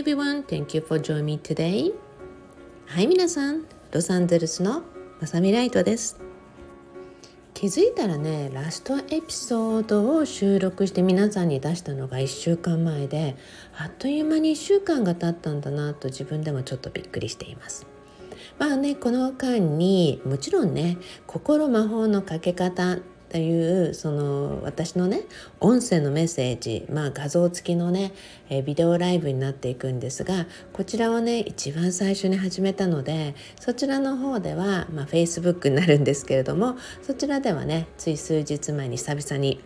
Everyone, thank you for joining me today. はい、皆さん、ロサンゼルスのまさみライトです。気づいたらね、ラストエピソードを収録して皆さんに出したのが1週間前で、あっという間に1週間が経ったんだなと自分でもちょっとびっくりしています。まあね、この間にもちろんね、心魔法のかけ方というその私のね音声のメッセージ、まあ、画像付きのね、えビデオライブになっていくんですがこちらをね一番最初に始めたのでそちらの方では、まあ、Facebook になるんですけれどもそちらではねつい数日前に久々に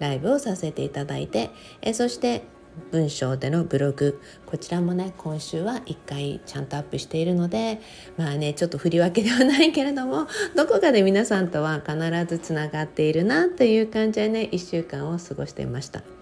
ライブをさせていただいてえそして文章でのブログこちらもね今週は1回ちゃんとアップしているのでまあねちょっと振り分けではないけれども どこかで皆さんとは必ずつながっているなという感じでね1週間を過ごしていました。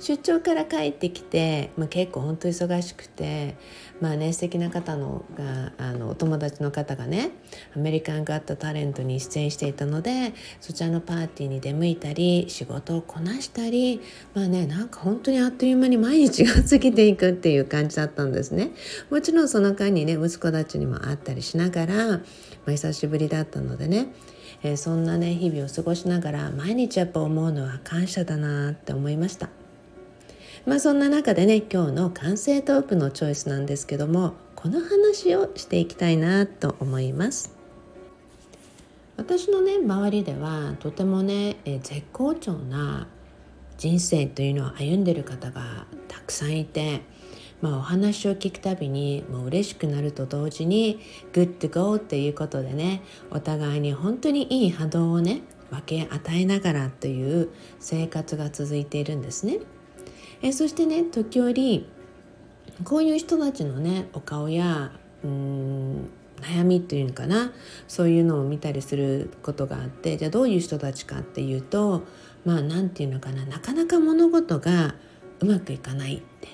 出張から帰ってきて、まあ、結構本当忙しくてまあね素敵な方のがあのお友達の方がねアメリカンガットタレントに出演していたのでそちらのパーティーに出向いたり仕事をこなしたりまあねなんか本当にあっという間に毎日が過ぎていくっていう感じだったんですねもちろんその間にね息子たちにも会ったりしながら、まあ、久しぶりだったのでねえー、そんなね日々を過ごしながら毎日やっぱ思うのは感謝だなって思いました。まあそんな中でね今日の完成トークのチョイスなんですけどもこの話をしていきたいなと思います私のね周りではとてもねえ絶好調な人生というのを歩んでる方がたくさんいてまあ、お話を聞くたびにもう嬉しくなると同時に「グッドゴー」っていうことでねお互いに本当にいい波動をね分け与えながらという生活が続いているんですね。えそしてね時折こういう人たちのねお顔やうん悩みっていうのかなそういうのを見たりすることがあってじゃあどういう人たちかっていうとまあ何て言うのかななかなか物事がうまくいかないって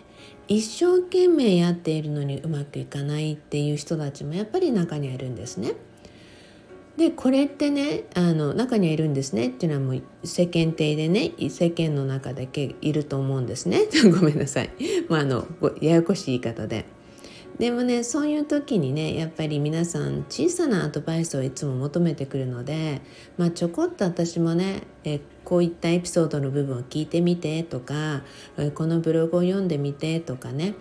一生懸命やっているのにうまくいかないっていう人たちもやっぱり中にはいるんですね。でこれってねあの中にはいるんですねっていうのはもう世間体でね世間の中だけいると思うんですね ごめんなさい、まあ、あのややこしい言い方で。でもねそういう時にねやっぱり皆さん小さなアドバイスをいつも求めてくるので、まあ、ちょこっと私もねえこういったエピソードの部分を聞いてみてとかこのブログを読んでみてとかね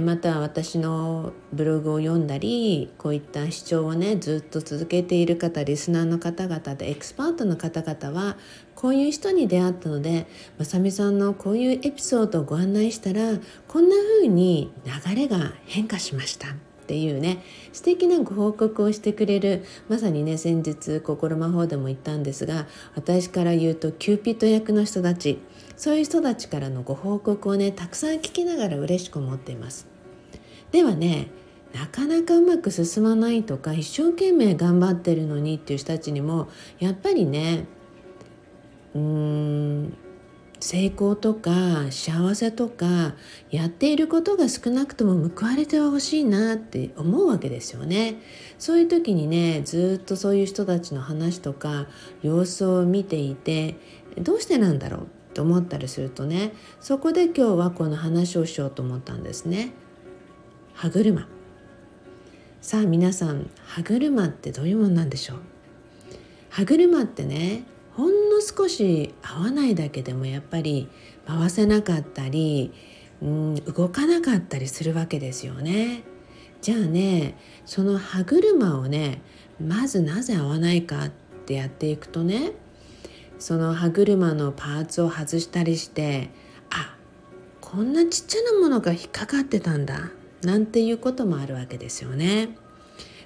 また私のブログを読んだりこういった視聴をねずっと続けている方リスナーの方々でエキスパートの方々はこういう人に出会ったのでまさみさんのこういうエピソードをご案内したらこんな風に流れが変化しました。っていうね素敵なご報告をしてくれるまさにね先日心魔法でも言ったんですが私から言うとキューピッド役の人たちそういう人たちからのご報告をねたくさん聞きながら嬉しく思っています。ではねなかなかうまく進まないとか一生懸命頑張ってるのにっていう人たちにもやっぱりねうーん成功とか幸せとかやっていることが少なくとも報われてはほしいなって思うわけですよね。そういう時にねずっとそういう人たちの話とか様子を見ていてどうしてなんだろうと思ったりするとねそこで今日はこの話をしようと思ったんですね。歯車さあ皆さん歯車ってどういうものなんでしょう？歯車ってねほんの少し合わないだけでもやっぱり回せなかったり、うん、動かなかったりするわけですよね。じゃあねその歯車をねまずなぜ合わないかってやっていくとねその歯車のパーツを外したりしてあこんなちっちゃなものが引っかかってたんだなんていうこともあるわけですよね。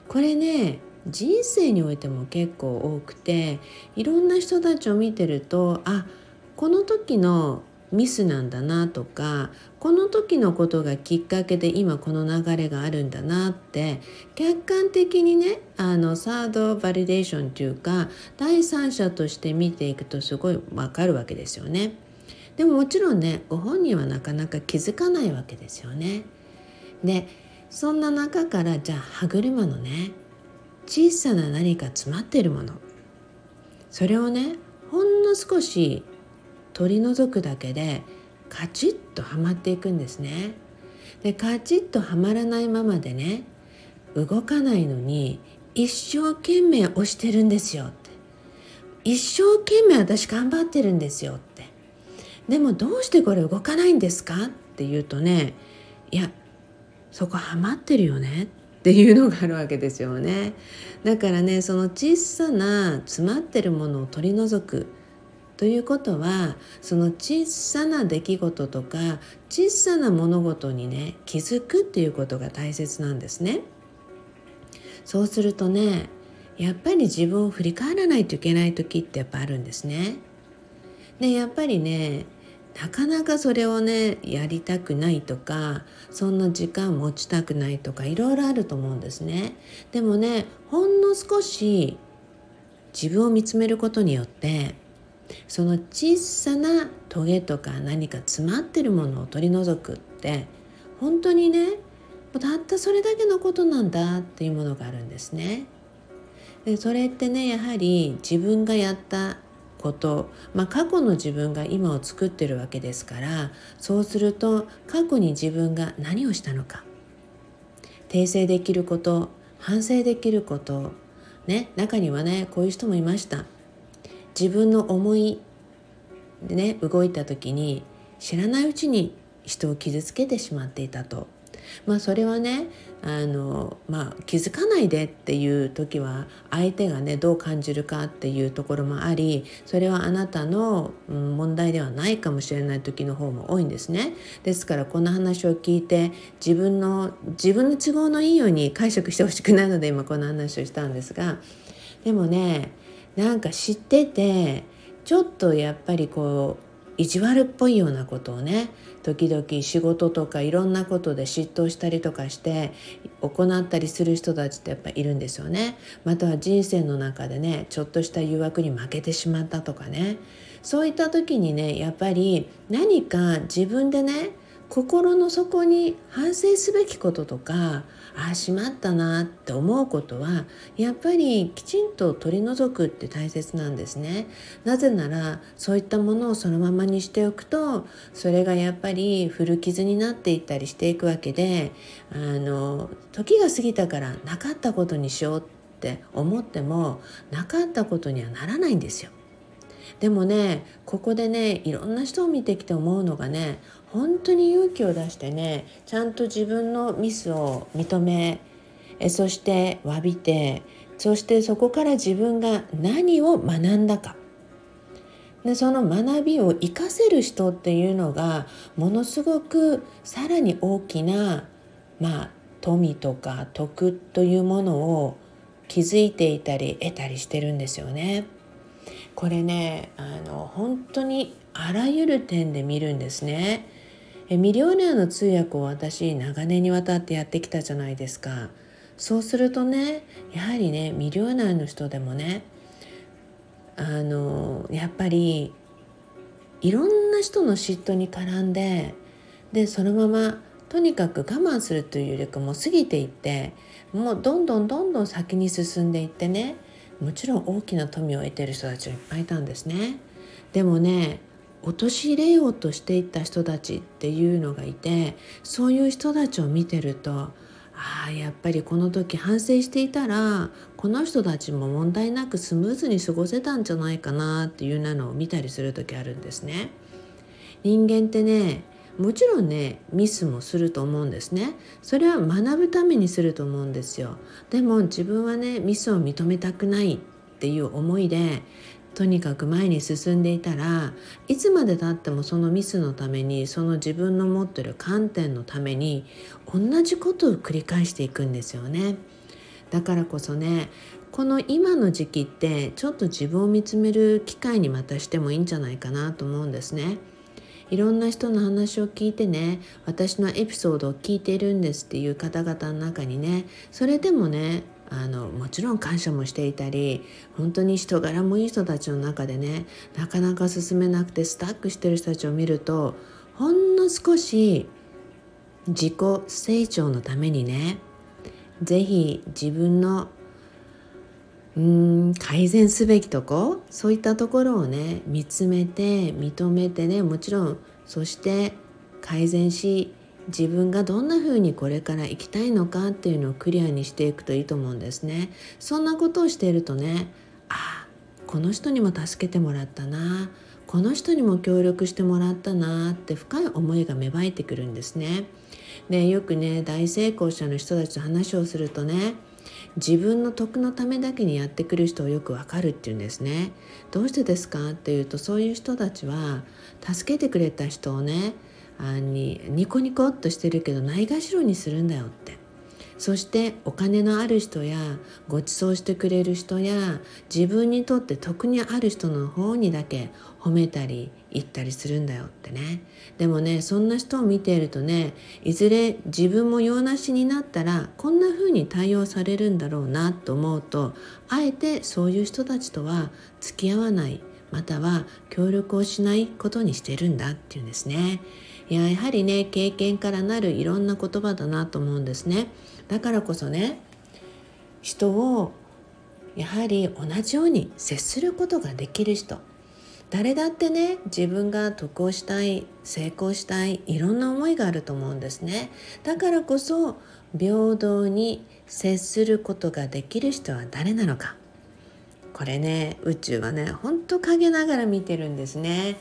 これね人生においても結構多くていろんな人たちを見てるとあこの時のミスなんだなとかこの時のことがきっかけで今この流れがあるんだなって客観的にねあのサードバリデーションというか第三者として見ていくとすごいわかるわけですよね。でももちろんねご本人はなかなか気づかないわけですよね。でそんな中からじゃあ歯車のね小さな何か詰まっているもの。それをねほんの少し取り除くだけでカチッとはまっていくんですね。でカチッとはまらないままでね動かないのに一生懸命押してるんですよって。一生懸命私頑張ってるんですよって。でもどうしてこれ動かないんですかって言うとねいやそこハマってるよねっていうのがあるわけですよねだからねその小さな詰まってるものを取り除くということはその小さな出来事とか小さな物事にね気づくっていうことが大切なんですね。そうするとねやっぱり自分を振り返らないといけない時ってやっぱあるんですね。でやっぱりねなかなかそれをねやりたくないとかそんな時間持ちたくないとかいろいろあると思うんですね。でもねほんの少し自分を見つめることによってその小さなトゲとか何か詰まってるものを取り除くって本当にねたったそれだけのことなんだっていうものがあるんですね。でそれってねやはり自分がやったこと、まあ、過去の自分が今を作ってるわけですからそうすると過去に自分が何をしたのか。訂正できること反省できることね中にはねこういう人もいました。自分の思いでね動いた時に知らないうちに人を傷つけてしまっていたと。まあそれはねあの、まあ、気づかないでっていう時は相手がねどう感じるかっていうところもありそれはあなたの問題ではないかもしれない時の方も多いんですね。ですからこの話を聞いて自分の自分の都合のいいように解釈してほしくないので今この話をしたんですがでもねなんか知っててちょっとやっぱりこう意地悪っぽいようなことをね時々仕事とかいろんなことで嫉妬したりとかして行ったりする人たちってやっぱいるんですよね。または人生の中でねちょっとした誘惑に負けてしまったとかねそういった時にねやっぱり何か自分でね心の底に反省すべきこととかああしまったなって思うことはやっぱりきちんと取り除くって大切なんですね。なぜならそういったものをそのままにしておくとそれがやっぱり古傷になっていったりしていくわけであの時が過ぎたからなかったことにしようって思ってもなかったことにはならないんですよ。でもねここでねいろんな人を見てきて思うのがね本当に勇気を出してねちゃんと自分のミスを認めえそして詫びてそしてそこから自分が何を学んだかでその学びを生かせる人っていうのがものすごくさらに大きなまあ富とか徳というものを築いていたり得たりしてるんですよね。これねあの本当にあらゆる点で見るんですね。えミリオネアの通訳を私長年にわたってやってきたじゃないですか。そうするとねやはりねミリオネアの人でもねあのやっぱりいろんな人の嫉妬に絡んででそのままとにかく我慢するというよりかも過ぎていってもうどんどんどんどん先に進んでいってねもちろん大きな富を得てる人たちがいっぱいいたんですね。でもね陥れようとしていった人たちっていうのがいてそういう人たちを見てるとああやっぱりこの時反省していたらこの人たちも問題なくスムーズに過ごせたんじゃないかなっていうなのを見たりする時あるんですね。人間ってねもちろんねミスもすると思うんですねそれは学ぶためにすると思うんですよでも自分はねミスを認めたくないっていう思いでとにかく前に進んでいたらいつまでたってもそのミスのためにその自分の持ってる観点のために同じことを繰り返していくんですよね。だからこそねこの今の時期ってちょっと自分を見つめる機会にまたしてもいいんじゃないかなと思うんですね。いろんな人の話を聞いてね私のエピソードを聞いているんですっていう方々の中にねそれでもねあのもちろん感謝もしていたり本当に人柄もいい人たちの中でねなかなか進めなくてスタックしてる人たちを見るとほんの少し自己成長のためにね是非自分のうん改善すべきとこそういったところをね見つめて認めてねもちろんそして改善し自分がどんな風にこれから生きたいのかっていうのをクリアにしていくといいと思うんですねそんなことをしているとねあこの人にも助けてもらったなこの人にも協力してもらったなって深い思いが芽生えてくるんですね。でよくね大成功者の人たちと話をするとね自分の得のためだけにやってくる人をよくわかるっていうんですね。どうしてですかっていうとそういう人たちは助けてくれた人をねあにニコニコっとしてるけどないがしろにするんだよってそしてお金のある人やご馳走してくれる人や自分にとって得にある人の方にだけ褒めたり言ったりするんだよってねでもねそんな人を見ているとねいずれ自分も用なしになったらこんな風に対応されるんだろうなと思うとあえてそういう人たちとは付き合わないまたは協力をしないことにしてるんだっていうんですね。いややはりね経験からなるいろんな言葉だなと思うんですね。だからこそね人をやはり同じように接することができる人。誰だってね自分が得をしたい成功したいいろんな思いがあると思うんですね。だからこそ平等に接することができる人は誰なのか。これね宇宙はねほんと陰ながら見てるんですね。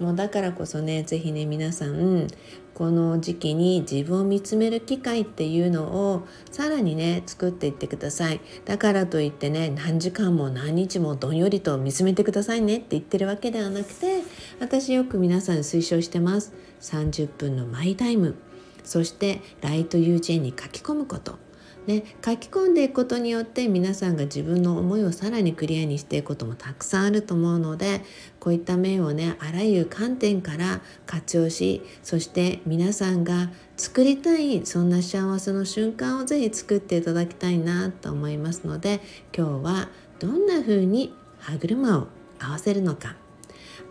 もうだからこそね是非ね皆さんこの時期に自分を見つめる機会っていうのをさらにね作っていってください。だからといってね何時間も何日もどんよりと見つめてくださいねって言ってるわけではなくて私よく皆さん推奨してます。30分のマイタイム。そしてライト UJ に書き込むこと。ね、書き込んでいくことによって皆さんが自分の思いをさらにクリアにしていくこともたくさんあると思うのでこういった面をねあらゆる観点から活用しそして皆さんが作りたいそんな幸せの瞬間をぜひ作っていただきたいなと思いますので今日はどんな風に歯車を合わせるのか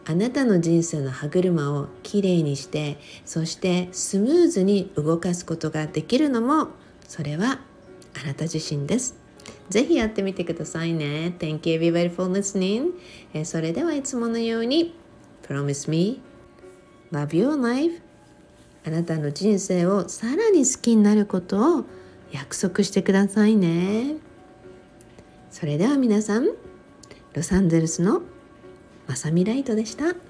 あなたの人生の歯車をきれいにしてそしてスムーズに動かすことができるのもそれはあなた自身です。ぜひやってみてくださいね。Thank you everybody for listening. えそれではいつものように Promise me Love your life あなたの人生をさらに好きになることを約束してくださいね。それでは皆さん、ロサンゼルスのまさみライトでした。